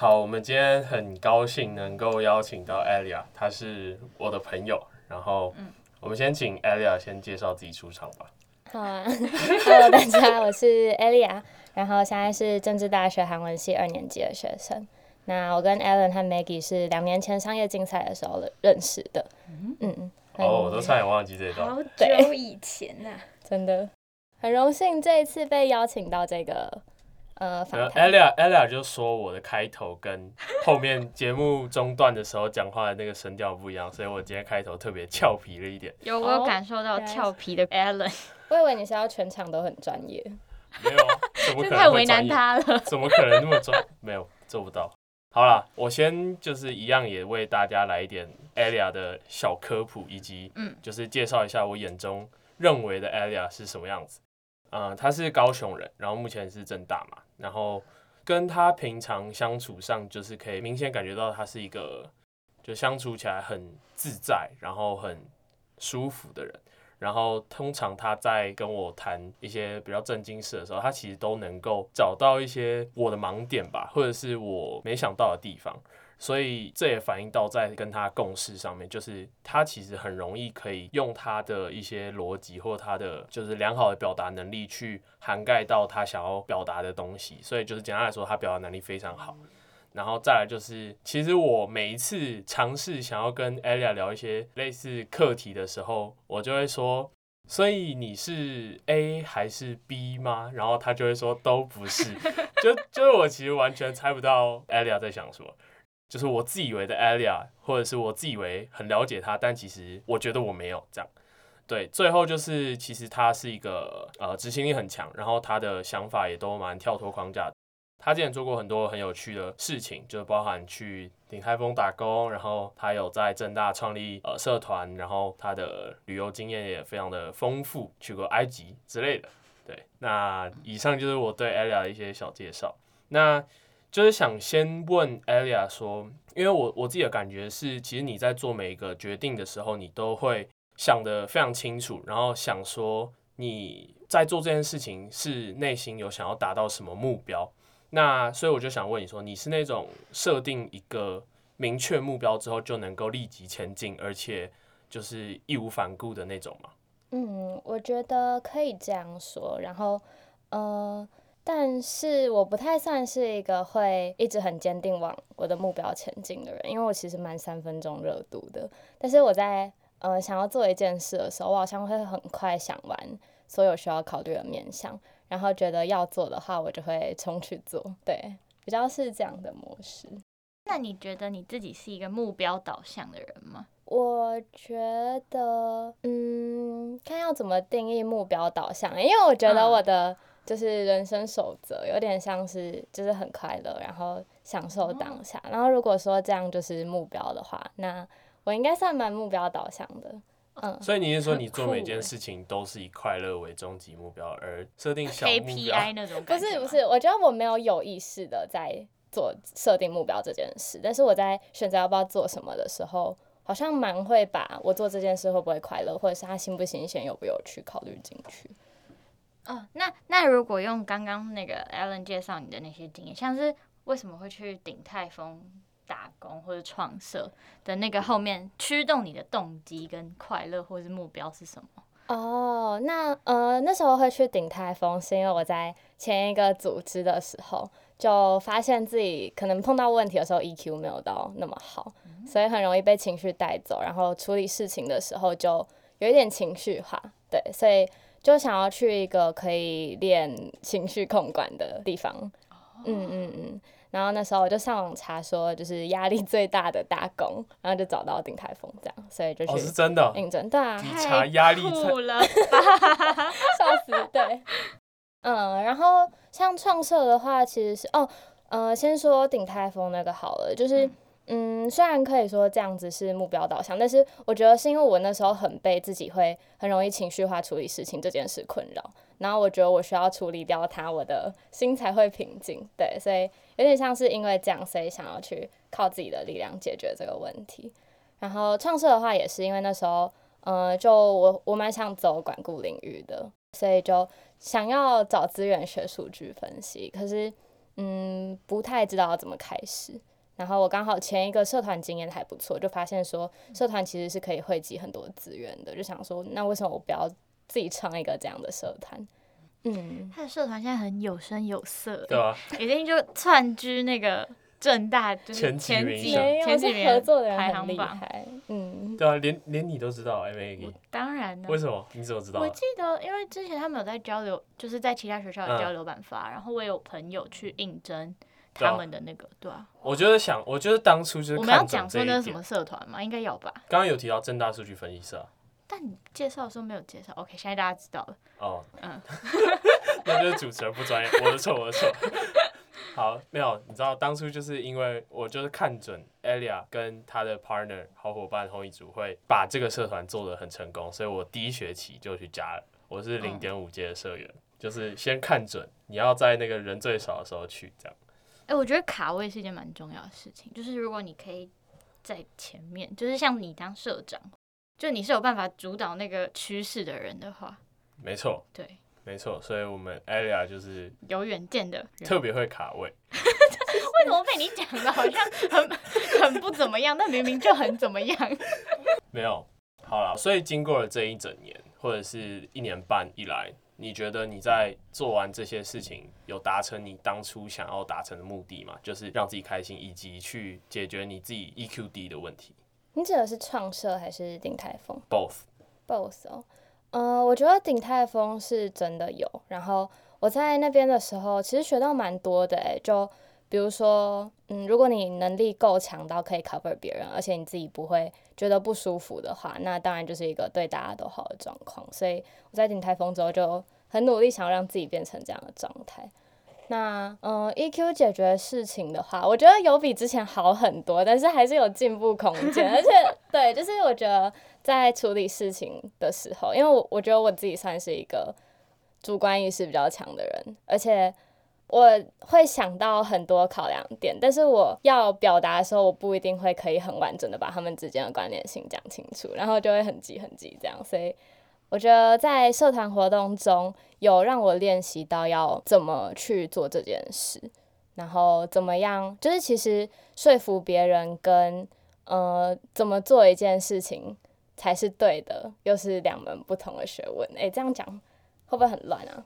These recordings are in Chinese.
好，我们今天很高兴能够邀请到 Alia，她是我的朋友。然后，我们先请 Alia 先介绍自己出场吧。好啊，Hello，大家，我是 Alia，然后现在是政治大学韩文系二年级的学生。那我跟 Alan 和 Maggie 是两年前商业竞赛的时候认识的。嗯嗯。哦，我都差点忘记这一段。好久以前呐、啊，真的很荣幸这一次被邀请到这个。呃，Alia Alia 就说我的开头跟后面节目中段的时候讲话的那个声调不一样，所以我今天开头特别俏皮了一点。有，我有感受到俏皮的 Alan。我以为你是要全场都很专业。没有啊，怎么可能？太为难他了。怎么可能那么专？没有，做不到。好了，我先就是一样也为大家来一点 Alia 的小科普，以及嗯，就是介绍一下我眼中认为的 Alia 是什么样子。嗯，他是高雄人，然后目前是正大嘛，然后跟他平常相处上，就是可以明显感觉到他是一个就相处起来很自在，然后很舒服的人。然后通常他在跟我谈一些比较正经事的时候，他其实都能够找到一些我的盲点吧，或者是我没想到的地方。所以这也反映到在跟他共事上面，就是他其实很容易可以用他的一些逻辑或他的就是良好的表达能力去涵盖到他想要表达的东西。所以就是简单来说，他表达能力非常好。然后再来就是，其实我每一次尝试想要跟 Alia 聊一些类似课题的时候，我就会说：“所以你是 A 还是 B 吗？”然后他就会说：“都不是。”就 就是我其实完全猜不到 Alia 在想什么。就是我自以为的 Alia，或者是我自以为很了解他，但其实我觉得我没有这样。对，最后就是其实他是一个呃执行力很强，然后他的想法也都蛮跳脱框架。他之前做过很多很有趣的事情，就包含去鼎泰丰打工，然后他有在正大创立呃社团，然后他的旅游经验也非常的丰富，去过埃及之类的。对，那以上就是我对 Alia 的一些小介绍。那就是想先问 Alia 说，因为我我自己的感觉是，其实你在做每一个决定的时候，你都会想得非常清楚，然后想说你在做这件事情是内心有想要达到什么目标。那所以我就想问你说，你是那种设定一个明确目标之后就能够立即前进，而且就是义无反顾的那种吗？嗯，我觉得可以这样说。然后，呃。但是我不太算是一个会一直很坚定往我的目标前进的人，因为我其实蛮三分钟热度的。但是我在呃想要做一件事的时候，我好像会很快想完所有需要考虑的面向，然后觉得要做的话，我就会冲去做。对，比较是这样的模式。那你觉得你自己是一个目标导向的人吗？我觉得，嗯，看要怎么定义目标导向，因为我觉得我的。就是人生守则，有点像是就是很快乐，然后享受当下。然后如果说这样就是目标的话，那我应该算蛮目标导向的。嗯，所以你是说你做每件事情都是以快乐为终极目标，而设定小目标 KPI 那种？不是不是，我觉得我没有有意识的在做设定目标这件事，但是我在选择要不要做什么的时候，好像蛮会把我做这件事会不会快乐，或者是它新不新鲜、有不有趣考虑进去。哦，那那如果用刚刚那个 Alan 介绍你的那些经验，像是为什么会去鼎泰丰打工或者创社的那个后面驱动你的动机跟快乐或者是目标是什么？哦，那呃那时候会去鼎泰丰是因为我在前一个组织的时候就发现自己可能碰到问题的时候 EQ 没有到那么好，嗯、所以很容易被情绪带走，然后处理事情的时候就有一点情绪化，对，所以。就想要去一个可以练情绪控管的地方，嗯嗯嗯，然后那时候我就上网查说，就是压力最大的打工，然后就找到鼎泰丰这样，所以就去。哦，是真的。应征，对啊。查压力了，笑死，对。嗯，然后像创社的话，其实是哦，呃，先说鼎泰丰那个好了，就是。嗯嗯，虽然可以说这样子是目标导向，但是我觉得是因为我那时候很被自己会很容易情绪化处理事情这件事困扰，然后我觉得我需要处理掉它，我的心才会平静。对，所以有点像是因为这样，所以想要去靠自己的力量解决这个问题。然后创设的话，也是因为那时候，呃，就我我蛮想走管顾领域的，所以就想要找资源学数据分析，可是嗯，不太知道怎么开始。然后我刚好前一个社团经验还不错，就发现说社团其实是可以汇集很多资源的，就想说那为什么我不要自己创一个这样的社团？嗯，他的社团现在很有声有色，对啊，已经就窜居那个正大就是前几名，前几名合作的人排行榜，嗯，对啊，连连你都知道 MAG，当然了，为什么？你怎么知道？我记得因为之前他们有在交流，就是在其他学校有交流版发，嗯、然后我也有朋友去应征。他们的那个对啊，我觉得想，我觉得当初就是我们要讲说那是什么社团嘛，应该有吧？刚刚有提到正大数据分析社，但你介绍的时候没有介绍。OK，现在大家知道了。哦，嗯，那就是主持人不专业，我的错，我的错。好，没有，你知道当初就是因为我就是看准 Elia 跟他的 partner 好伙伴红一组会把这个社团做得很成功，所以我第一学期就去加了。我是零点五届的社员，嗯、就是先看准你要在那个人最少的时候去这样。哎、欸，我觉得卡位是一件蛮重要的事情。就是如果你可以在前面，就是像你当社长，就你是有办法主导那个趋势的人的话，没错，对，没错。所以我们 Elia 就是有远见的，特别会卡位。为什么被你讲的好像很很不怎么样？但明明就很怎么样？没有，好了。所以经过了这一整年，或者是一年半以来。你觉得你在做完这些事情，有达成你当初想要达成的目的吗？就是让自己开心，以及去解决你自己 EQ 低的问题。你指的是创社还是鼎泰丰？Both。Both 哦，呃，我觉得鼎泰丰是真的有。然后我在那边的时候，其实学到蛮多的诶，就比如说，嗯，如果你能力够强到可以 cover 别人，而且你自己不会觉得不舒服的话，那当然就是一个对大家都好的状况。所以我在顶台风之后就很努力，想要让自己变成这样的状态。那嗯，EQ 解决事情的话，我觉得有比之前好很多，但是还是有进步空间。而且，对，就是我觉得在处理事情的时候，因为我我觉得我自己算是一个主观意识比较强的人，而且我会想到很多考量点，但是我要表达的时候，我不一定会可以很完整的把他们之间的关联性讲清楚，然后就会很急很急这样，所以。我觉得在社团活动中有让我练习到要怎么去做这件事，然后怎么样，就是其实说服别人跟呃怎么做一件事情才是对的，又是两门不同的学问。诶，这样讲会不会很乱啊？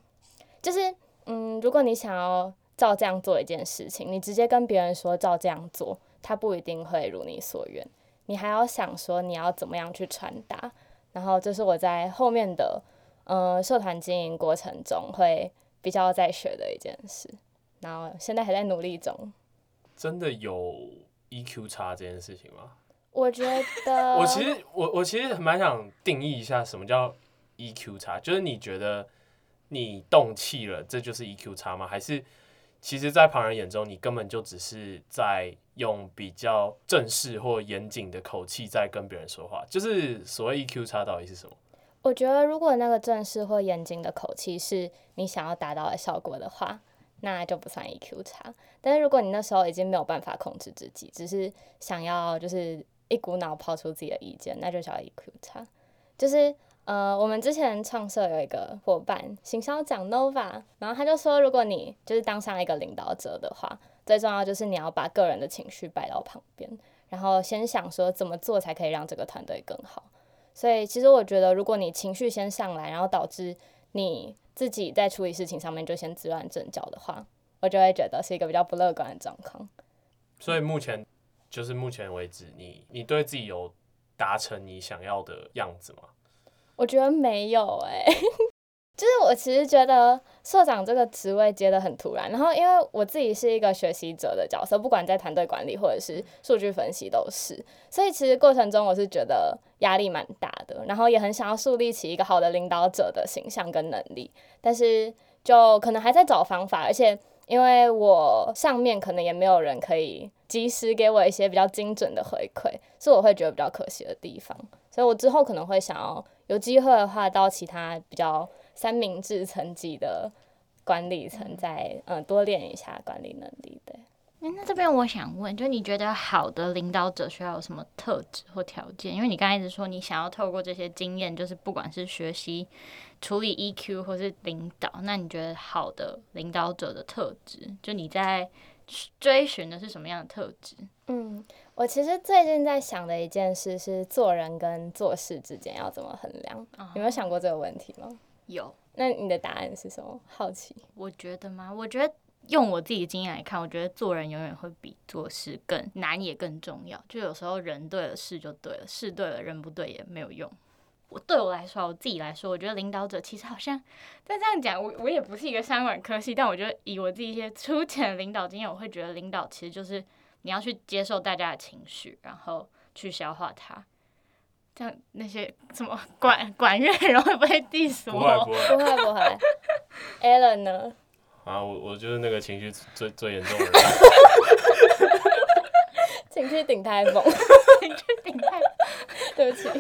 就是嗯，如果你想要照这样做一件事情，你直接跟别人说照这样做，他不一定会如你所愿，你还要想说你要怎么样去传达。然后这是我在后面的呃社团经营过程中会比较在学的一件事，然后现在还在努力中。真的有 EQ 差这件事情吗？我觉得，我其实我我其实蛮想定义一下什么叫 EQ 差，就是你觉得你动气了，这就是 EQ 差吗？还是其实，在旁人眼中，你根本就只是在。用比较正式或严谨的口气在跟别人说话，就是所谓 EQ 差到底是什么？我觉得如果那个正式或严谨的口气是你想要达到的效果的话，那就不算 EQ 差。但是如果你那时候已经没有办法控制自己，只是想要就是一股脑抛出自己的意见，那就叫 EQ 差。就是呃，我们之前创社有一个伙伴，行销长 Nova，然后他就说，如果你就是当上一个领导者的话。最重要就是你要把个人的情绪摆到旁边，然后先想说怎么做才可以让这个团队更好。所以其实我觉得，如果你情绪先上来，然后导致你自己在处理事情上面就先自乱阵脚的话，我就会觉得是一个比较不乐观的状况。所以目前就是目前为止，你你对自己有达成你想要的样子吗？我觉得没有哎、就是我其实觉得社长这个职位接得很突然，然后因为我自己是一个学习者的角色，不管在团队管理或者是数据分析都是，所以其实过程中我是觉得压力蛮大的，然后也很想要树立起一个好的领导者的形象跟能力，但是就可能还在找方法，而且因为我上面可能也没有人可以及时给我一些比较精准的回馈，是我会觉得比较可惜的地方。所以我之后可能会想要有机会的话，到其他比较三明治层级的管理层，再嗯多练一下管理能力。对。欸、那这边我想问，就你觉得好的领导者需要有什么特质或条件？因为你刚才一直说你想要透过这些经验，就是不管是学习处理 EQ 或是领导，那你觉得好的领导者的特质，就你在追寻的是什么样的特质？嗯，我其实最近在想的一件事是做人跟做事之间要怎么衡量。哦、有没有想过这个问题吗？有。那你的答案是什么？好奇。我觉得吗？我觉得。用我自己的经验来看，我觉得做人永远会比做事更难，也更重要。就有时候人对了，事就对了；事对了，人不对也没有用。我对我来说，我自己来说，我觉得领导者其实好像，但这样讲，我我也不是一个商管科系，但我觉得以我自己一些粗浅的领导经验，我会觉得领导其实就是你要去接受大家的情绪，然后去消化它。这样那些什么管管乐人会不会 diss 我？不会不会不会。Alan 呢？啊，我我就是那个情绪最最严重的人，情绪顶台风，情绪顶台风，对不起。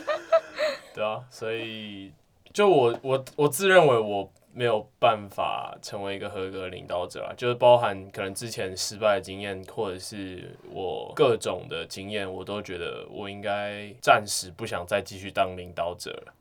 对啊，所以就我我我自认为我没有办法成为一个合格的领导者啊，就是包含可能之前失败的经验，或者是我各种的经验，我都觉得我应该暂时不想再继续当领导者了。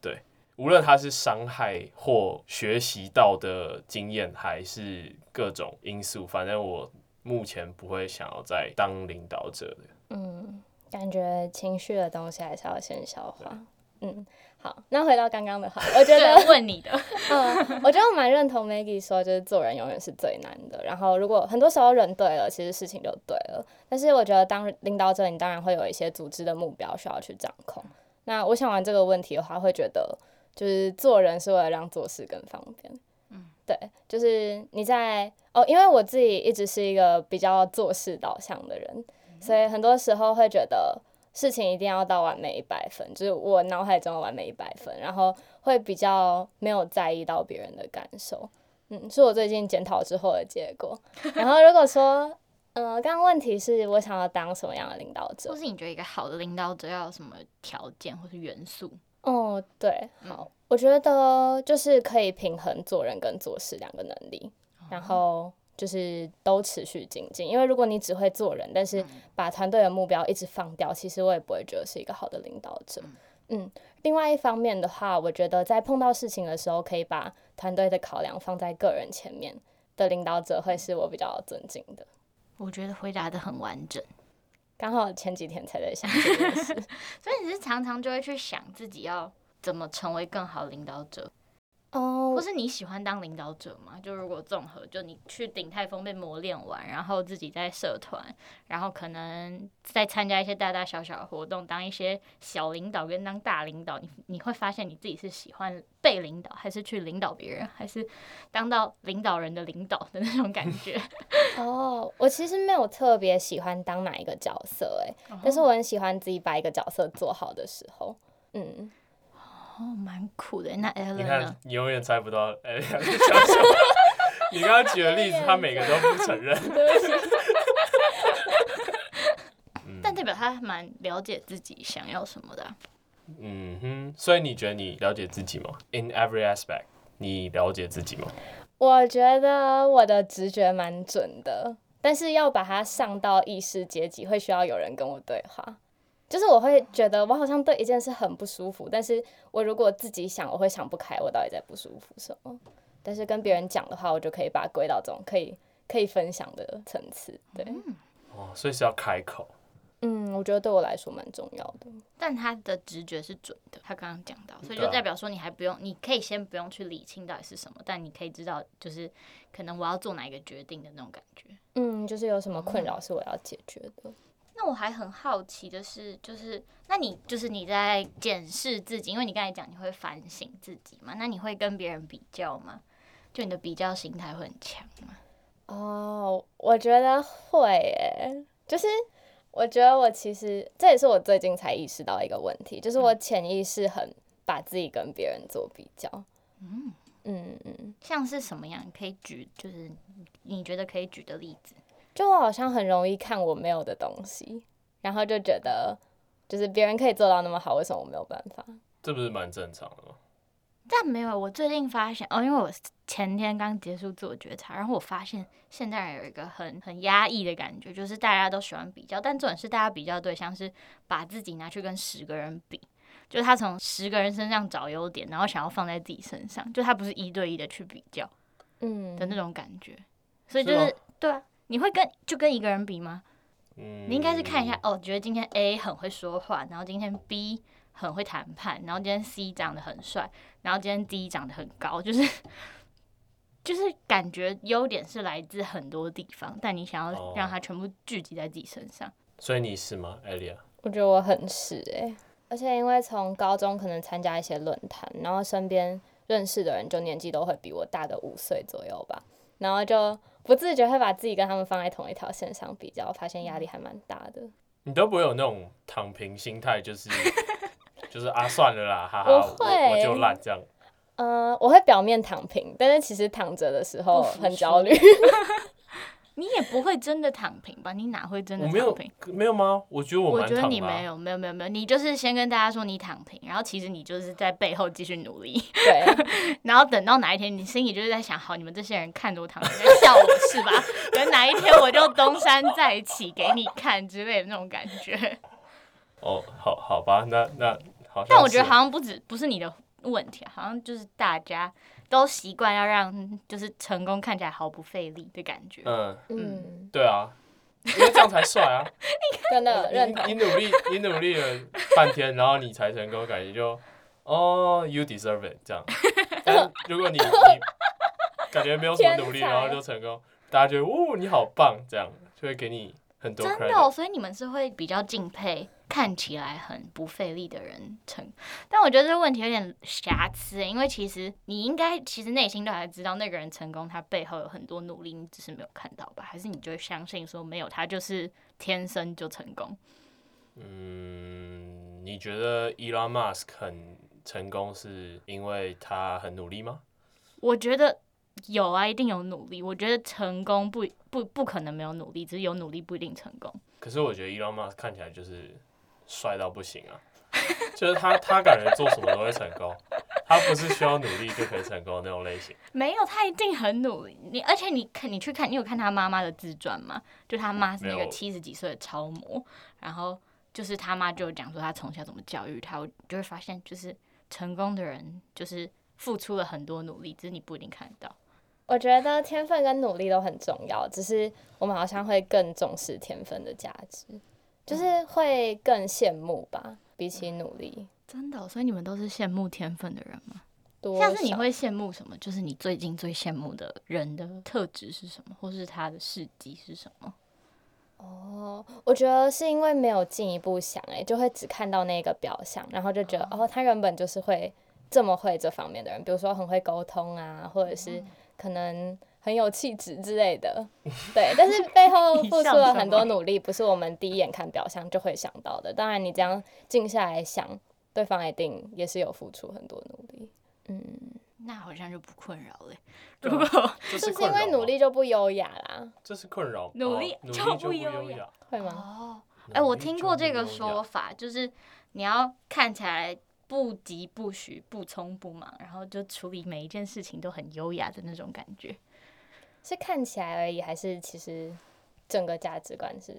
对。无论他是伤害或学习到的经验，还是各种因素，反正我目前不会想要再当领导者的。嗯，感觉情绪的东西还是要先消化。嗯，好，那回到刚刚的话，我觉得问你的，嗯，我觉得我蛮认同 Maggie 说，就是做人永远是最难的。然后，如果很多时候人对了，其实事情就对了。但是，我觉得当领导者，你当然会有一些组织的目标需要去掌控。那我想完这个问题的话，会觉得。就是做人是为了让做事更方便，嗯，对，就是你在哦，因为我自己一直是一个比较做事导向的人，嗯、所以很多时候会觉得事情一定要到完美一百分，就是我脑海中的完美一百分，然后会比较没有在意到别人的感受，嗯，是我最近检讨之后的结果。然后如果说，呃，刚刚问题是我想要当什么样的领导者，或是你觉得一个好的领导者要有什么条件或是元素？哦，对，好，我觉得就是可以平衡做人跟做事两个能力，然后就是都持续精进。因为如果你只会做人，但是把团队的目标一直放掉，其实我也不会觉得是一个好的领导者。嗯，另外一方面的话，我觉得在碰到事情的时候，可以把团队的考量放在个人前面的领导者，会是我比较尊敬的。我觉得回答的很完整。刚好前几天才在想这件事，所以你是常常就会去想自己要怎么成为更好的领导者。哦，或是你喜欢当领导者吗？就如果综合，就你去鼎泰丰被磨练完，然后自己在社团，然后可能再参加一些大大小小的活动，当一些小领导跟当大领导，你你会发现你自己是喜欢被领导，还是去领导别人，还是当到领导人的领导的那种感 觉？哦，我其实没有特别喜欢当哪一个角色，哎，但是我很喜欢自己把一个角色做好的时候，嗯。哦，蛮苦的。那呢？你看，你永远猜不到在讲什么。你刚刚举的例子，他每个都不承认。但代表他蛮了解自己想要什么的啊。嗯哼，所以你觉得你了解自己吗？In every aspect，你了解自己吗？我觉得我的直觉蛮准的，但是要把它上到意识阶级，会需要有人跟我对话。就是我会觉得我好像对一件事很不舒服，但是我如果自己想，我会想不开我到底在不舒服什么。但是跟别人讲的话，我就可以把它归到这种可以可以分享的层次。对，哦，所以是要开口。嗯，我觉得对我来说蛮重要的。但他的直觉是准的，他刚刚讲到，所以就代表说你还不用，你可以先不用去理清到底是什么，但你可以知道，就是可能我要做哪一个决定的那种感觉。嗯，就是有什么困扰是我要解决的。嗯那我还很好奇的是，就是那你就是你在检视自己，因为你刚才讲你会反省自己嘛？那你会跟别人比较吗？就你的比较心态会很强吗？哦，我觉得会诶，就是我觉得我其实这也是我最近才意识到一个问题，就是我潜意识很把自己跟别人做比较。嗯嗯嗯，像是什么样？可以举，就是你觉得可以举的例子。就我好像很容易看我没有的东西，然后就觉得，就是别人可以做到那么好，为什么我没有办法？这不是蛮正常的吗？但没有，我最近发现哦，因为我前天刚结束自我觉察，然后我发现现在有一个很很压抑的感觉，就是大家都喜欢比较，但重点是大家比较对象是把自己拿去跟十个人比，就是他从十个人身上找优点，然后想要放在自己身上，就他不是一对一的去比较，嗯的那种感觉，嗯、所以就是，是对啊，你会跟就跟一个人比吗？嗯，你应该是看一下哦，觉得今天 A 很会说话，然后今天 B。很会谈判，然后今天 C 长得很帅，然后今天 D 长得很高，就是就是感觉优点是来自很多地方，但你想要让它全部聚集在自己身上。哦、所以你是吗，Alia？我觉得我很是哎、欸，而且因为从高中可能参加一些论坛，然后身边认识的人就年纪都会比我大个五岁左右吧，然后就不自觉会把自己跟他们放在同一条线上比较，发现压力还蛮大的。你都不会有那种躺平心态，就是。就是啊，算了啦，哈哈，我会，我，我就烂这样。嗯、呃，我会表面躺平，但是其实躺着的时候很焦虑。你也不会真的躺平吧？你哪会真的躺平？没有，没有吗？我觉得我。我觉得你没有，没有，没有，没有。你就是先跟大家说你躺平，然后其实你就是在背后继续努力。对。然后等到哪一天，你心里就是在想，好，你们这些人看着我躺平，在笑我是吧？等哪一天我就东山再起给你看之类的那种感觉。哦，好，好吧，那那好。但我觉得好像不止不是你的问题，好像就是大家都习惯要让就是成功看起来毫不费力的感觉。嗯嗯，对啊，因为这样才帅啊！真的认同。你努力，你努力了半天，然后你才成功，感觉就哦，you deserve it 这样。但如果你你感觉没有什么努力，然后就成功，大家觉得哦，你好棒，这样就会给你很多。真的哦，所以你们是会比较敬佩。看起来很不费力的人成，但我觉得这个问题有点瑕疵，因为其实你应该其实内心都还知道那个人成功，他背后有很多努力，你只是没有看到吧？还是你就会相信说没有他就是天生就成功？嗯，你觉得 Elon Musk 很成功是因为他很努力吗？我觉得有啊，一定有努力。我觉得成功不不不可能没有努力，只是有努力不一定成功。可是我觉得 Elon Musk 看起来就是。帅到不行啊！就是他，他感觉做什么都会成功，他不是需要努力就可以成功的那种类型。没有，他一定很努力。你而且你看，你去看，你有看他妈妈的自传吗？就他妈是那个七十几岁的超模，然后就是他妈就讲说他从小怎么教育他，我就会发现就是成功的人就是付出了很多努力，只是你不一定看得到。我觉得天分跟努力都很重要，只是我们好像会更重视天分的价值。就是会更羡慕吧，比起努力。真的，所以你们都是羡慕天分的人吗？多像是你会羡慕什么？就是你最近最羡慕的人的特质是什么，或是他的事迹是什么？哦，我觉得是因为没有进一步想，哎，就会只看到那个表象，然后就觉得哦，哦，他原本就是会这么会这方面的人，比如说很会沟通啊，或者是可能。很有气质之类的，对，但是背后 付出了很多努力，不是我们第一眼看表象就会想到的。当然，你这样静下来想，对方一定也是有付出很多努力。嗯，那好像就不困扰了。如果 就是因为努力就不优雅啦，这是困扰，努力就不优雅，会吗？哦，哎，我听过这个说法，就是你要看起来不急不徐、不匆不忙，然后就处理每一件事情都很优雅的那种感觉。是看起来而已，还是其实整个价值观是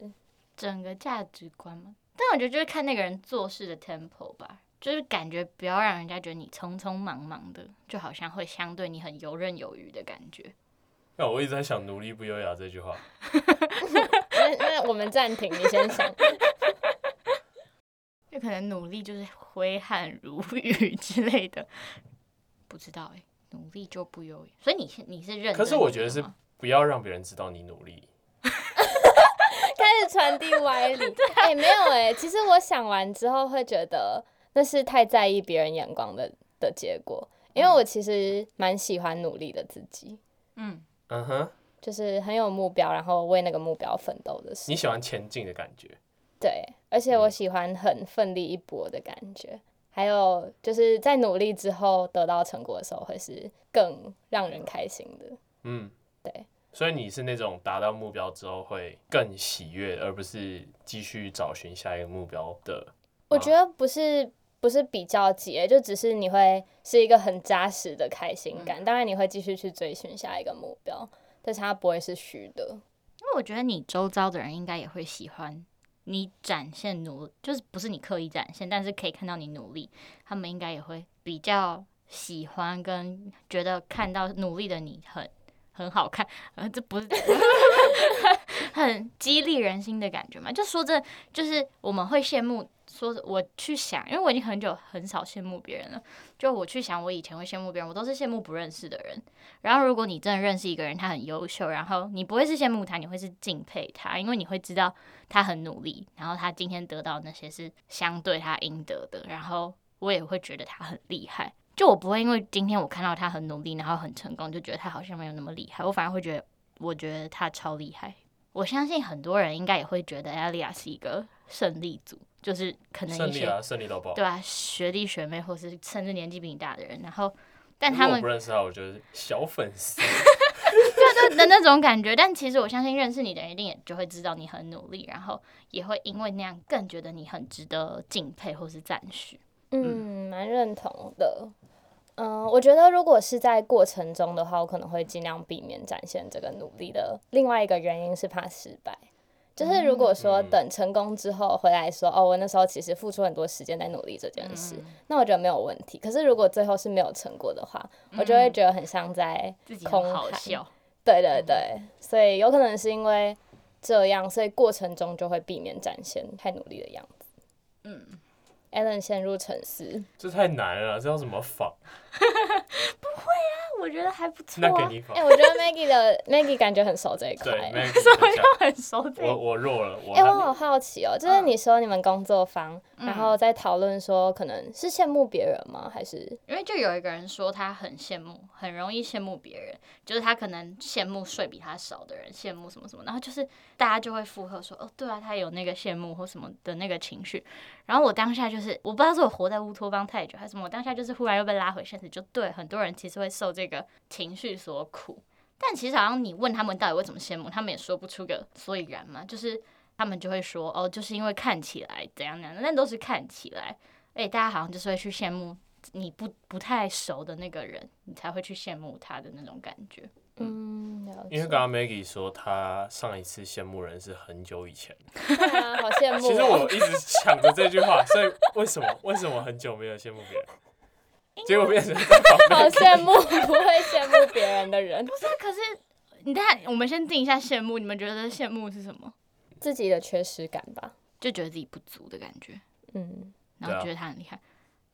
整个价值观吗？但我觉得就是看那个人做事的 tempo 吧，就是感觉不要让人家觉得你匆匆忙忙的，就好像会相对你很游刃有余的感觉。那我一直在想“努力不优雅”这句话。那那我们暂停，你先想。就可能努力就是挥汗如雨之类的，不知道哎、欸。努力就不优雅，所以你是你是认？可是我觉得是不要让别人知道你努力，开始传递歪理。哎、欸，没有哎、欸，其实我想完之后会觉得那是太在意别人眼光的的结果，因为我其实蛮喜欢努力的自己。嗯嗯哼，就是很有目标，然后为那个目标奋斗的事。你喜欢前进的感觉？对，而且我喜欢很奋力一搏的感觉。还有就是在努力之后得到成果的时候，会是更让人开心的。嗯，对。所以你是那种达到目标之后会更喜悦，而不是继续找寻下一个目标的。我觉得不是，不是比较急，就只是你会是一个很扎实的开心感。嗯、当然你会继续去追寻下一个目标，但是它不会是虚的。因为我觉得你周遭的人应该也会喜欢你展现努，就是不是你刻意展现，但是可以看到你努力，他们应该也会比较喜欢跟觉得看到努力的你很。很好看，呃，这不是 很激励人心的感觉嘛？就说这，就是我们会羡慕。说我去想，因为我已经很久很少羡慕别人了。就我去想，我以前会羡慕别人，我都是羡慕不认识的人。然后，如果你真的认识一个人，他很优秀，然后你不会是羡慕他，你会是敬佩他，因为你会知道他很努力，然后他今天得到那些是相对他应得的。然后我也会觉得他很厉害。就我不会因为今天我看到他很努力，然后很成功，就觉得他好像没有那么厉害。我反而会觉得，我觉得他超厉害。我相信很多人应该也会觉得 Alia 是一个胜利组，就是可能一些胜利啊，胜利到爆，对啊，学弟学妹或是甚至年纪比你大的人，然后但他们不认识他，我觉得小粉丝，对对的那种感觉。但其实我相信认识你的人一定也就会知道你很努力，然后也会因为那样更觉得你很值得敬佩或是赞许。嗯，蛮认同的。嗯，我觉得如果是在过程中的话，我可能会尽量避免展现这个努力的。另外一个原因是怕失败，就是如果说等成功之后回来说，哦，我那时候其实付出很多时间在努力这件事，那我觉得没有问题。可是如果最后是没有成果的话，我就会觉得很像在空谈。对对对，所以有可能是因为这样，所以过程中就会避免展现太努力的样子。嗯。Allen 陷入沉思，这太难了，这要怎么仿？不会啊，我觉得还不错、啊。那给你仿。哎、欸，我觉得 Maggie 的 Maggie 感觉很熟这一块。对，Maggie 很熟这一块。我我弱了。哎、欸，我好好奇哦，就是你说你们工作坊，嗯、然后在讨论说，可能是羡慕别人吗？还是因为就有一个人说他很羡慕，很容易羡慕别人，就是他可能羡慕睡比他少的人，羡慕什么什么，然后就是大家就会附和说，哦，对啊，他有那个羡慕或什么的那个情绪。然后我当下就是，我不知道是我活在乌托邦太久还是什么，我当下就是忽然又被拉回现实，就对很多人其实会受这个情绪所苦，但其实好像你问他们到底为什么羡慕，他们也说不出个所以然嘛，就是他们就会说哦，就是因为看起来怎样怎样，那都是看起来，哎，大家好像就是会去羡慕你不不太熟的那个人，你才会去羡慕他的那种感觉。嗯，因为刚刚 Maggie 说她上一次羡慕人是很久以前，对啊，好羡慕。其实我一直抢着这句话，所以为什么为什么很久没有羡慕别人？结果变成好羡慕 不会羡慕别人的人。不是，可是你看，我们先定一下羡慕，你们觉得羡慕是什么？自己的缺失感吧，就觉得自己不足的感觉。嗯，然后觉得他很厉害。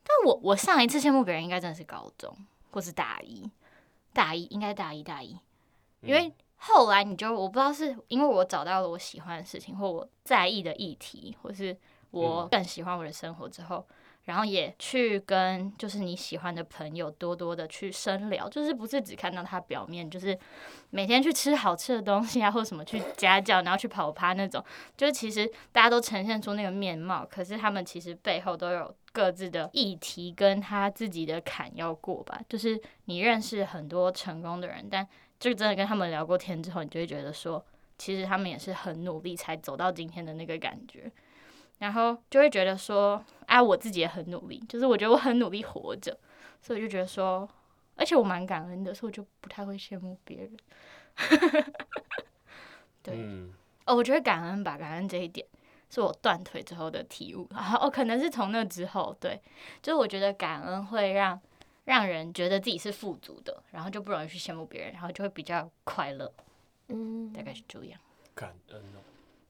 但我我上一次羡慕别人应该真的是高中或是大一。大一应该大一大一，因为后来你就我不知道是因为我找到了我喜欢的事情，或我在意的议题，或是我更喜欢我的生活之后，然后也去跟就是你喜欢的朋友多多的去深聊，就是不是只看到他表面，就是每天去吃好吃的东西啊，或什么去家教，然后去跑趴那种，就是其实大家都呈现出那个面貌，可是他们其实背后都有。各自的议题跟他自己的坎要过吧，就是你认识很多成功的人，但就真的跟他们聊过天之后，你就会觉得说，其实他们也是很努力才走到今天的那个感觉，然后就会觉得说，啊，我自己也很努力，就是我觉得我很努力活着，所以我就觉得说，而且我蛮感恩的，所以我就不太会羡慕别人。对，嗯、哦，我觉得感恩吧，感恩这一点。是我断腿之后的体悟，哦，可能是从那之后，对，就是我觉得感恩会让让人觉得自己是富足的，然后就不容易去羡慕别人，然后就会比较快乐，嗯，大概是这样。感恩哦，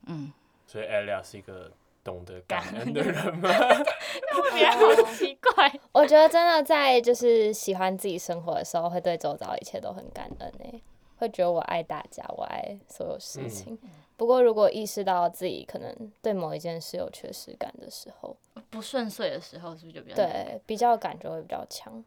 嗯，所以 Alia 是一个懂得感 恩的人吗？特别好奇怪，我觉得真的在就是喜欢自己生活的时候，会对周遭一切都很感恩诶，会觉得我爱大家，我爱所有事情。嗯不过，如果意识到自己可能对某一件事有缺失感的时候，不顺遂的时候，是不是就比较对比较感觉会比较强？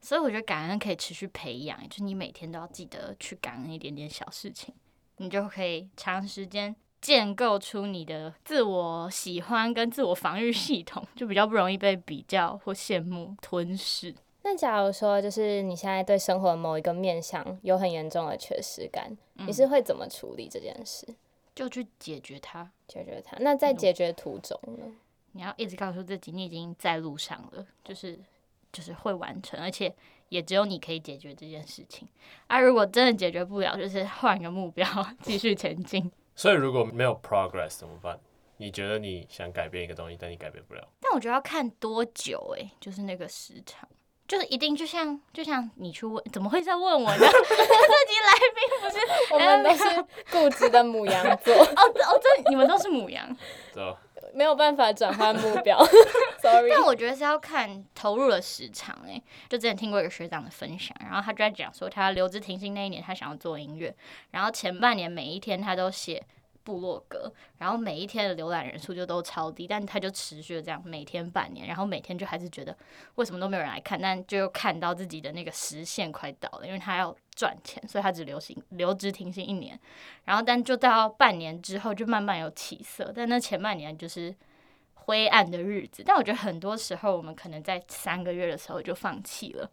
所以我觉得感恩可以持续培养，就是你每天都要记得去感恩一点点小事情，你就可以长时间建构出你的自我喜欢跟自我防御系统，就比较不容易被比较或羡慕吞噬。那假如说，就是你现在对生活某一个面向有很严重的缺失感，嗯、你是会怎么处理这件事？就去解决它，解决它。那在解决途中呢？你要一直告诉自己，你已经在路上了，就是就是会完成，而且也只有你可以解决这件事情。啊，如果真的解决不了，就是换个目标，继续前进。所以如果没有 progress 怎么办？你觉得你想改变一个东西，但你改变不了。但我觉得要看多久哎、欸，就是那个时长。就是一定就像就像你去问，怎么会在问我呢？这集来宾不是我们都是 固执的母羊座哦哦，这你们都是母羊，对，没有办法转换目标，sorry。但我觉得是要看投入的时长哎、欸，就之前听过一个学长的分享，然后他就在讲说，他留职停薪那一年，他想要做音乐，然后前半年每一天他都写。部落格，然后每一天的浏览人数就都超低，但他就持续了这样每天半年，然后每天就还是觉得为什么都没有人来看，但就又看到自己的那个时限快到了，因为他要赚钱，所以他只留薪留职停薪一年，然后但就到半年之后就慢慢有起色，但那前半年就是灰暗的日子，但我觉得很多时候我们可能在三个月的时候就放弃了，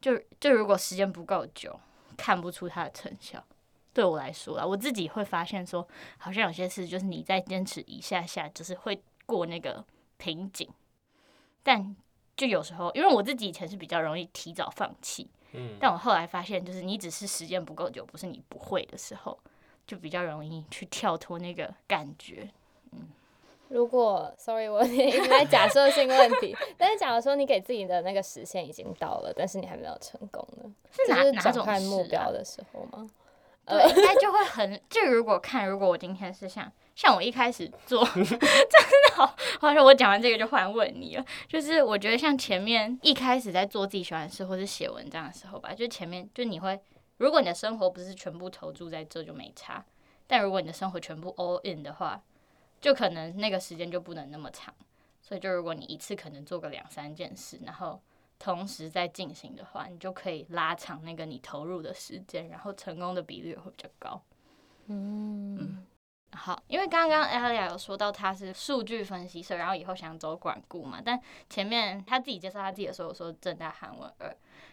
就就如果时间不够久，看不出它的成效。对我来说啊，我自己会发现说，好像有些事就是你再坚持一下下，就是会过那个瓶颈。但就有时候，因为我自己以前是比较容易提早放弃，嗯，但我后来发现，就是你只是时间不够久，不是你不会的时候，就比较容易去跳脱那个感觉。嗯，如果，sorry，我 一直在假设性问题，但是假如说你给自己的那个时限已经到了，但是你还没有成功呢？是哪是哪种目标的时候吗？对，应该就会很。就如果看，如果我今天是像像我一开始做，真的好，好像我讲完这个就换问你了。就是我觉得像前面一开始在做自己喜欢的事或是写文章的时候吧，就前面就你会，如果你的生活不是全部投注在这就没差，但如果你的生活全部 all in 的话，就可能那个时间就不能那么长。所以就如果你一次可能做个两三件事，然后。同时在进行的话，你就可以拉长那个你投入的时间，然后成功的比率也会比较高。嗯，嗯，好，因为刚刚 Alia 有说到他是数据分析师，然后以后想走管顾嘛，但前面他自己介绍他自己的时候，说正在韩文二，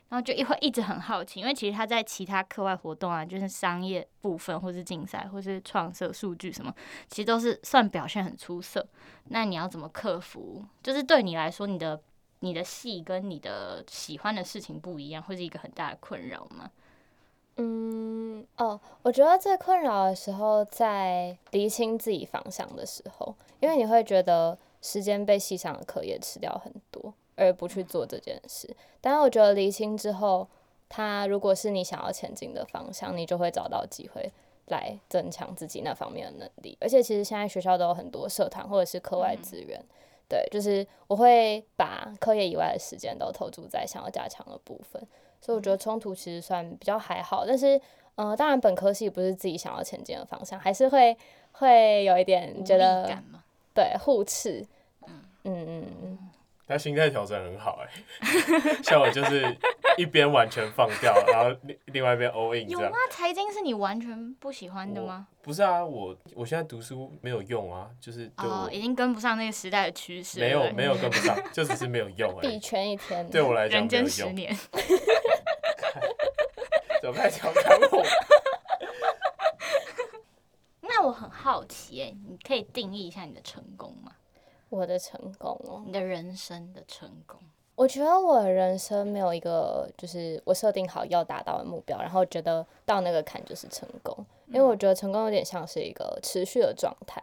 然后就一会一直很好奇，因为其实他在其他课外活动啊，就是商业部分，或是竞赛，或是创设数据什么，其实都是算表现很出色。那你要怎么克服？就是对你来说，你的。你的戏跟你的喜欢的事情不一样，会是一个很大的困扰吗？嗯，哦，我觉得最困扰的时候在厘清自己方向的时候，因为你会觉得时间被戏上的课业吃掉很多，而不去做这件事。但是我觉得厘清之后，它如果是你想要前进的方向，你就会找到机会来增强自己那方面的能力。而且其实现在学校都有很多社团或者是课外资源。嗯对，就是我会把课业以外的时间都投注在想要加强的部分，所以我觉得冲突其实算比较还好。但是，呃，当然本科系不是自己想要前进的方向，还是会会有一点觉得，对，互斥。嗯嗯嗯。他心态调整很好哎、欸，像我就是一边完全放掉，然后另另外一边 all in 这样。有吗？财经是你完全不喜欢的吗？不是啊，我我现在读书没有用啊，就是对我、哦、已经跟不上那个时代的趋势。没有没有跟不上，就只是没有用而已。币圈一天，对我来讲没有用。人间十年。怎么开始调侃我？那我很好奇哎、欸，你可以定义一下你的成功吗？我的成功哦，你的人生的成功，我觉得我的人生没有一个就是我设定好要达到的目标，然后觉得到那个坎就是成功，因为我觉得成功有点像是一个持续的状态。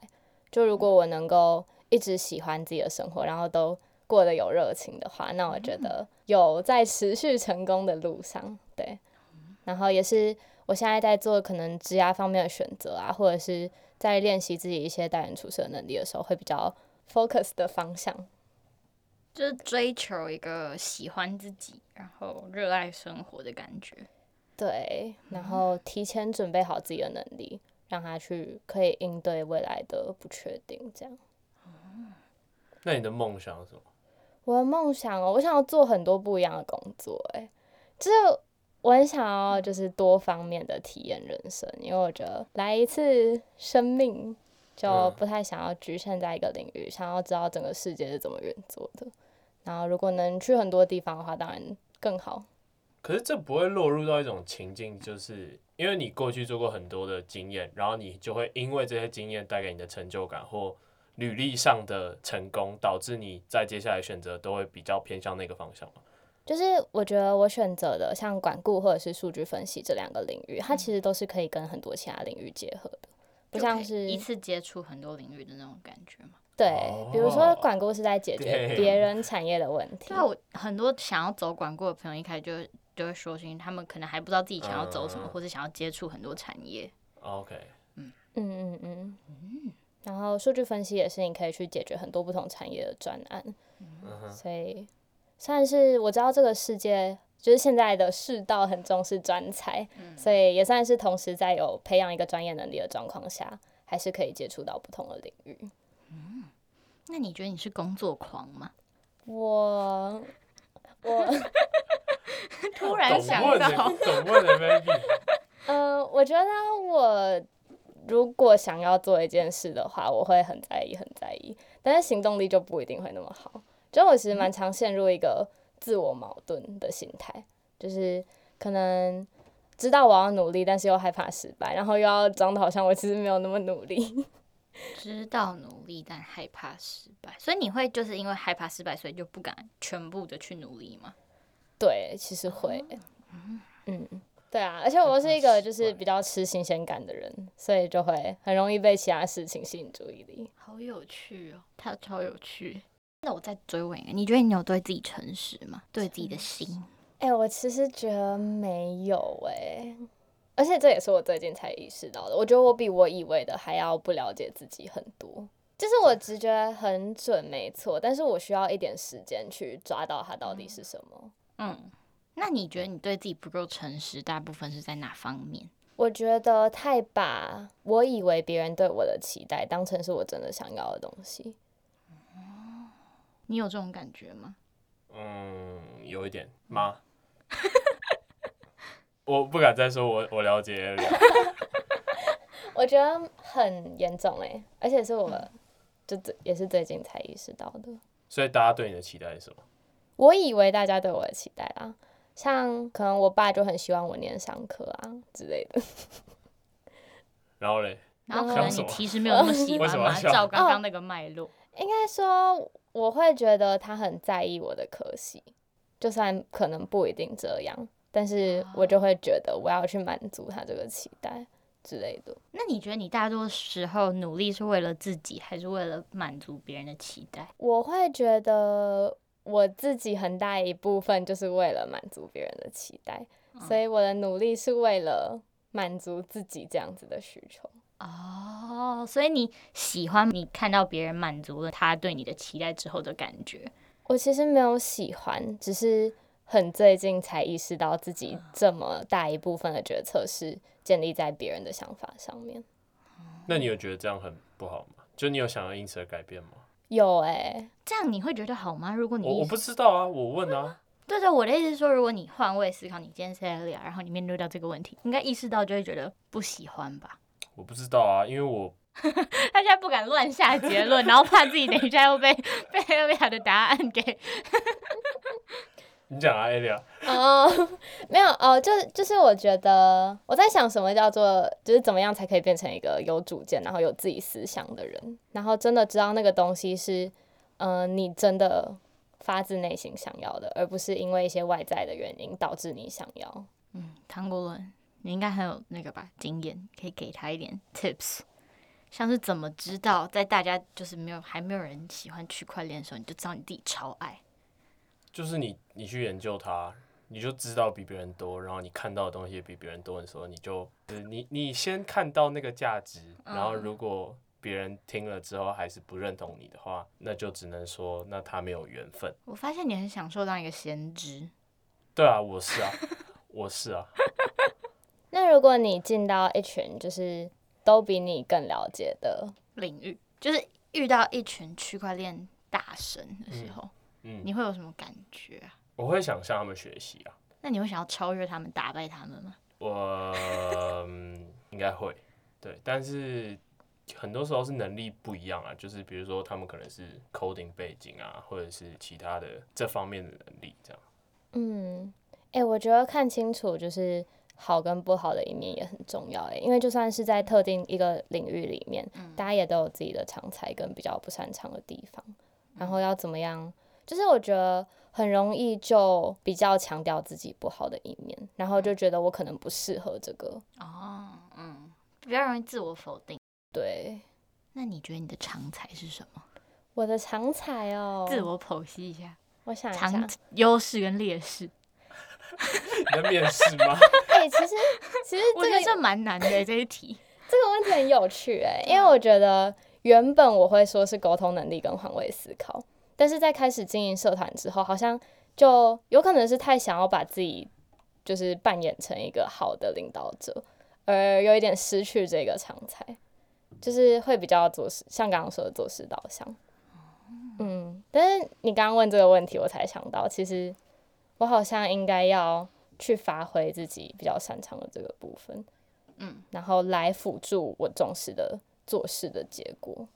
就如果我能够一直喜欢自己的生活，然后都过得有热情的话，那我觉得有在持续成功的路上。对，然后也是我现在在做可能职涯方面的选择啊，或者是在练习自己一些待人处事的能力的时候，会比较。Focus 的方向就是追求一个喜欢自己，然后热爱生活的感觉。对，然后提前准备好自己的能力，让他去可以应对未来的不确定。这样。那你的梦想是什么？我的梦想哦，我想要做很多不一样的工作。哎，就是我很想要，就是多方面的体验人生，因为我觉得来一次生命。就不太想要局限在一个领域，想要知道整个世界是怎么运作的。然后如果能去很多地方的话，当然更好。可是这不会落入到一种情境，就是因为你过去做过很多的经验，然后你就会因为这些经验带给你的成就感或履历上的成功，导致你在接下来选择都会比较偏向那个方向嘛？就是我觉得我选择的像管顾或者是数据分析这两个领域，它其实都是可以跟很多其他领域结合的，不像是一次接触很多领域的那种感觉嘛。对，比如说管顾是在解决别人产业的问题。对啊，我很多想要走管顾的朋友一开始就。就会说，因为他们可能还不知道自己想要走什么，嗯、或者想要接触很多产业。OK，嗯嗯嗯嗯。然后数据分析也是你可以去解决很多不同产业的专案。嗯、所以算是我知道这个世界就是现在的世道很重视专才，嗯、所以也算是同时在有培养一个专业能力的状况下，还是可以接触到不同的领域。嗯，那你觉得你是工作狂吗？我我。突然想到，嗯，我觉得我如果想要做一件事的话，我会很在意，很在意，但是行动力就不一定会那么好。就我其实蛮常陷入一个自我矛盾的心态，就是可能知道我要努力，但是又害怕失败，然后又要装的好像我其实没有那么努力。知道努力，但害怕失败，所以你会就是因为害怕失败，所以就不敢全部的去努力吗？对，其实会，嗯，对啊，而且我是一个就是比较吃新鲜感的人，所以就会很容易被其他事情吸引注意力。好有趣哦，他超有趣。那我再追问一个，你觉得你有对自己诚实吗？对自己的心？哎、欸，我其实觉得没有哎，而且这也是我最近才意识到的。我觉得我比我以为的还要不了解自己很多。就是我直觉很准，没错，但是我需要一点时间去抓到它到底是什么。嗯，那你觉得你对自己不够诚实，大部分是在哪方面？我觉得太把我以为别人对我的期待当成是我真的想要的东西。哦，你有这种感觉吗？嗯，有一点妈？我不敢再说我我了解了。我觉得很严重哎，而且是我就最也是最近才意识到的。所以大家对你的期待是什么？我以为大家对我的期待啦，像可能我爸就很希望我念商科啊之类的。然后嘞？然后可能你其实没有那么喜欢嘛？照刚刚那个脉络，应该说我会觉得他很在意我的科系，就算可能不一定这样，但是我就会觉得我要去满足他这个期待之类的。那你觉得你大多时候努力是为了自己，还是为了满足别人的期待？我会觉得。我自己很大一部分就是为了满足别人的期待，嗯、所以我的努力是为了满足自己这样子的需求。哦，所以你喜欢你看到别人满足了他对你的期待之后的感觉？我其实没有喜欢，只是很最近才意识到自己这么大一部分的决策是建立在别人的想法上面。那你有觉得这样很不好吗？就你有想要因此而改变吗？有哎、欸，这样你会觉得好吗？如果你我我不知道啊，我问啊。对对，我的意思是说，如果你换位思考，你今天是 Elia，然后你面对到这个问题，应该意识到就会觉得不喜欢吧？我不知道啊，因为我 他现在不敢乱下结论，然后怕自己等一下又被被 Elia 的答案给。你讲啊，Elia。哦，没有哦，就是就是我觉得我在想什么叫做，就是怎么样才可以变成一个有主见，然后有自己思想的人，然后真的知道那个东西是，嗯、呃，你真的发自内心想要的，而不是因为一些外在的原因导致你想要。嗯，唐国伦，你应该很有那个吧经验，可以给他一点 tips，像是怎么知道在大家就是没有还没有人喜欢区块链的时候，你就知道你自己超爱。就是你，你去研究它，你就知道比别人多，然后你看到的东西也比别人多的时候，你就，你，你先看到那个价值，然后如果别人听了之后还是不认同你的话，那就只能说那他没有缘分。我发现你很享受当一个先知。对啊，我是啊，我是啊。那如果你进到一群就是都比你更了解的领域，就是遇到一群区块链大神的时候。嗯嗯，你会有什么感觉啊？我会想向他们学习啊。那你会想要超越他们、打败他们吗？我、嗯、应该会，对。但是很多时候是能力不一样啊，就是比如说他们可能是 coding 背景啊，或者是其他的这方面的能力这样。嗯，哎、欸，我觉得看清楚就是好跟不好的一面也很重要哎、欸，因为就算是在特定一个领域里面，嗯、大家也都有自己的长才跟比较不擅长的地方，然后要怎么样，就是我觉得很容易就比较强调自己不好的一面，然后就觉得我可能不适合这个哦，嗯，比较容易自我否定。对，那你觉得你的长才是什么？我的长才哦，自我剖析一下。我想一下，优势跟劣势。你在面试吗？其实其实、这个、我觉得这蛮难的这一题。这个问题很有趣哎，因为我觉得原本我会说是沟通能力跟换位思考，但是在开始经营社团之后，好像就有可能是太想要把自己就是扮演成一个好的领导者。而有一点失去这个常才，就是会比较做事，像刚刚说的做事导向。嗯，但是你刚刚问这个问题，我才想到，其实我好像应该要去发挥自己比较擅长的这个部分，嗯，然后来辅助我重视的做事的结果，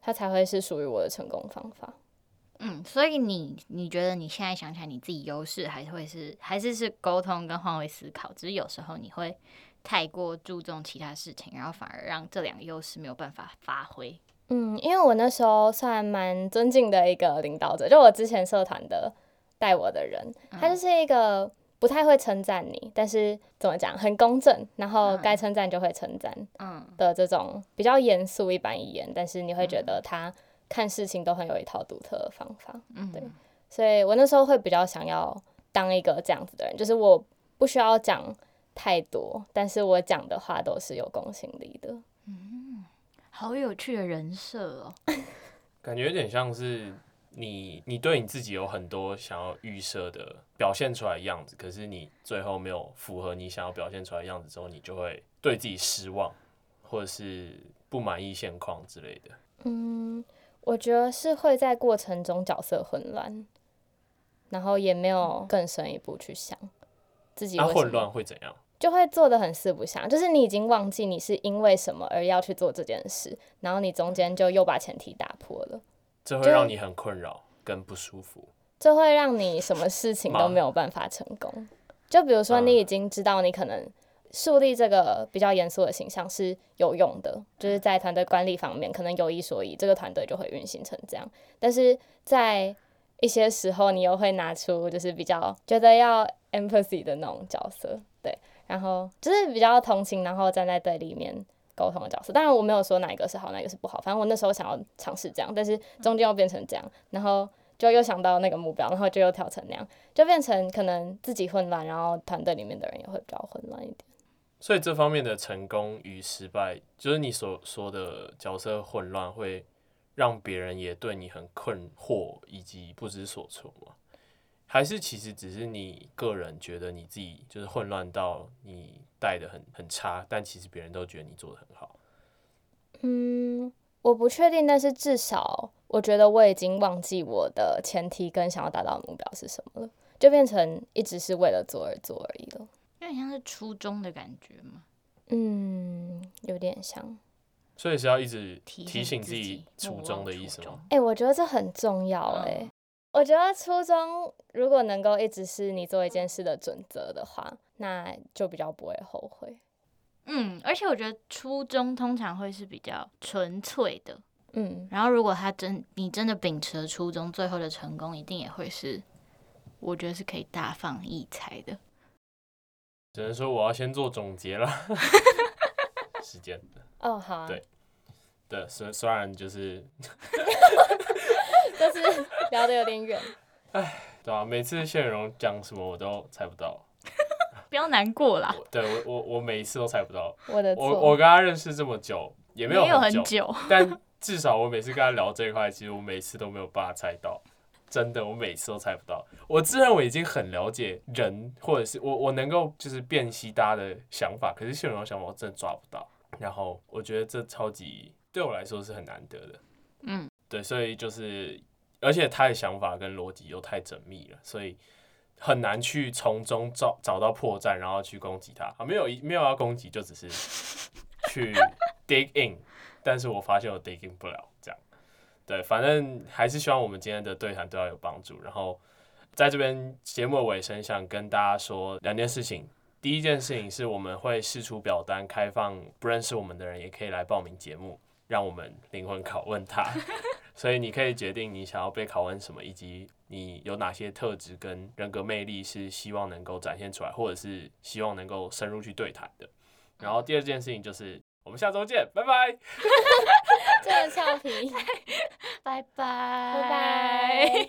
它才会是属于我的成功方法。嗯，所以你你觉得你现在想起来，你自己优势还是会是还是是沟通跟换位思考，只是有时候你会。太过注重其他事情，然后反而让这两个优势没有办法发挥。嗯，因为我那时候算蛮尊敬的一个领导者，就我之前社团的带我的人，他就是一个不太会称赞你，但是怎么讲很公正，然后该称赞就会称赞，嗯的这种比较严肃一般语言，但是你会觉得他看事情都很有一套独特的方法。嗯，对，所以我那时候会比较想要当一个这样子的人，就是我不需要讲。太多，但是我讲的话都是有公信力的。嗯，好有趣的人设哦，感觉有点像是你，你对你自己有很多想要预设的表现出来的样子，可是你最后没有符合你想要表现出来的样子之后，你就会对自己失望，或者是不满意现况之类的。嗯，我觉得是会在过程中角色混乱，然后也没有更深一步去想自己。那混乱会怎样？就会做的很四不像，就是你已经忘记你是因为什么而要去做这件事，然后你中间就又把前提打破了，这会让你很困扰跟不舒服，这会让你什么事情都没有办法成功。就比如说你已经知道你可能树立这个比较严肃的形象是有用的，就是在团队管理方面可能有一说一，这个团队就会运行成这样，但是在一些时候你又会拿出就是比较觉得要 empathy 的那种角色，对。然后就是比较同情，然后站在对立面沟通的角色。当然我没有说哪一个是好，哪一个是不好。反正我那时候想要尝试这样，但是中间又变成这样，然后就又想到那个目标，然后就又调成那样，就变成可能自己混乱，然后团队里面的人也会比较混乱一点。所以这方面的成功与失败，就是你所说的角色混乱，会让别人也对你很困惑以及不知所措吗？还是其实只是你个人觉得你自己就是混乱到你带的很很差，但其实别人都觉得你做的很好。嗯，我不确定，但是至少我觉得我已经忘记我的前提跟想要达到的目标是什么了，就变成一直是为了做而做而已了。有点像是初中的感觉吗？嗯，有点像。所以是要一直提醒自己初衷的意思吗？哎、欸，我觉得这很重要哎、欸。嗯我觉得初衷如果能够一直是你做一件事的准则的话，那就比较不会后悔。嗯，而且我觉得初衷通常会是比较纯粹的。嗯，然后如果他真你真的秉持了初衷，最后的成功一定也会是，我觉得是可以大放异彩的。只能说我要先做总结了。时间哦，好、啊，对，对，虽虽然就是。就是 聊得有点远，哎，对啊，每次谢荣讲什么我都猜不到，不要难过啦。对我我我每一次都猜不到，我的我我跟他认识这么久也没有很久，很久但至少我每次跟他聊这一块，其实我每次都没有办法猜到，真的，我每次都猜不到。我自认为已经很了解人，或者是我我能够就是辨析大家的想法，可是谢荣的想法我真的抓不到。然后我觉得这超级对我来说是很难得的，嗯，对，所以就是。而且他的想法跟逻辑又太缜密了，所以很难去从中找找到破绽，然后去攻击他。啊，没有没有要攻击，就只是去 dig in，但是我发现我 digging 不了，这样。对，反正还是希望我们今天的对谈对他有帮助。然后在这边节目的尾声，想跟大家说两件事情。第一件事情是我们会释出表单，开放不认识我们的人也可以来报名节目，让我们灵魂拷问他。所以你可以决定你想要被拷问什么，以及你有哪些特质跟人格魅力是希望能够展现出来，或者是希望能够深入去对谈的。然后第二件事情就是我们下周见，拜拜。这个俏皮，拜拜，拜拜。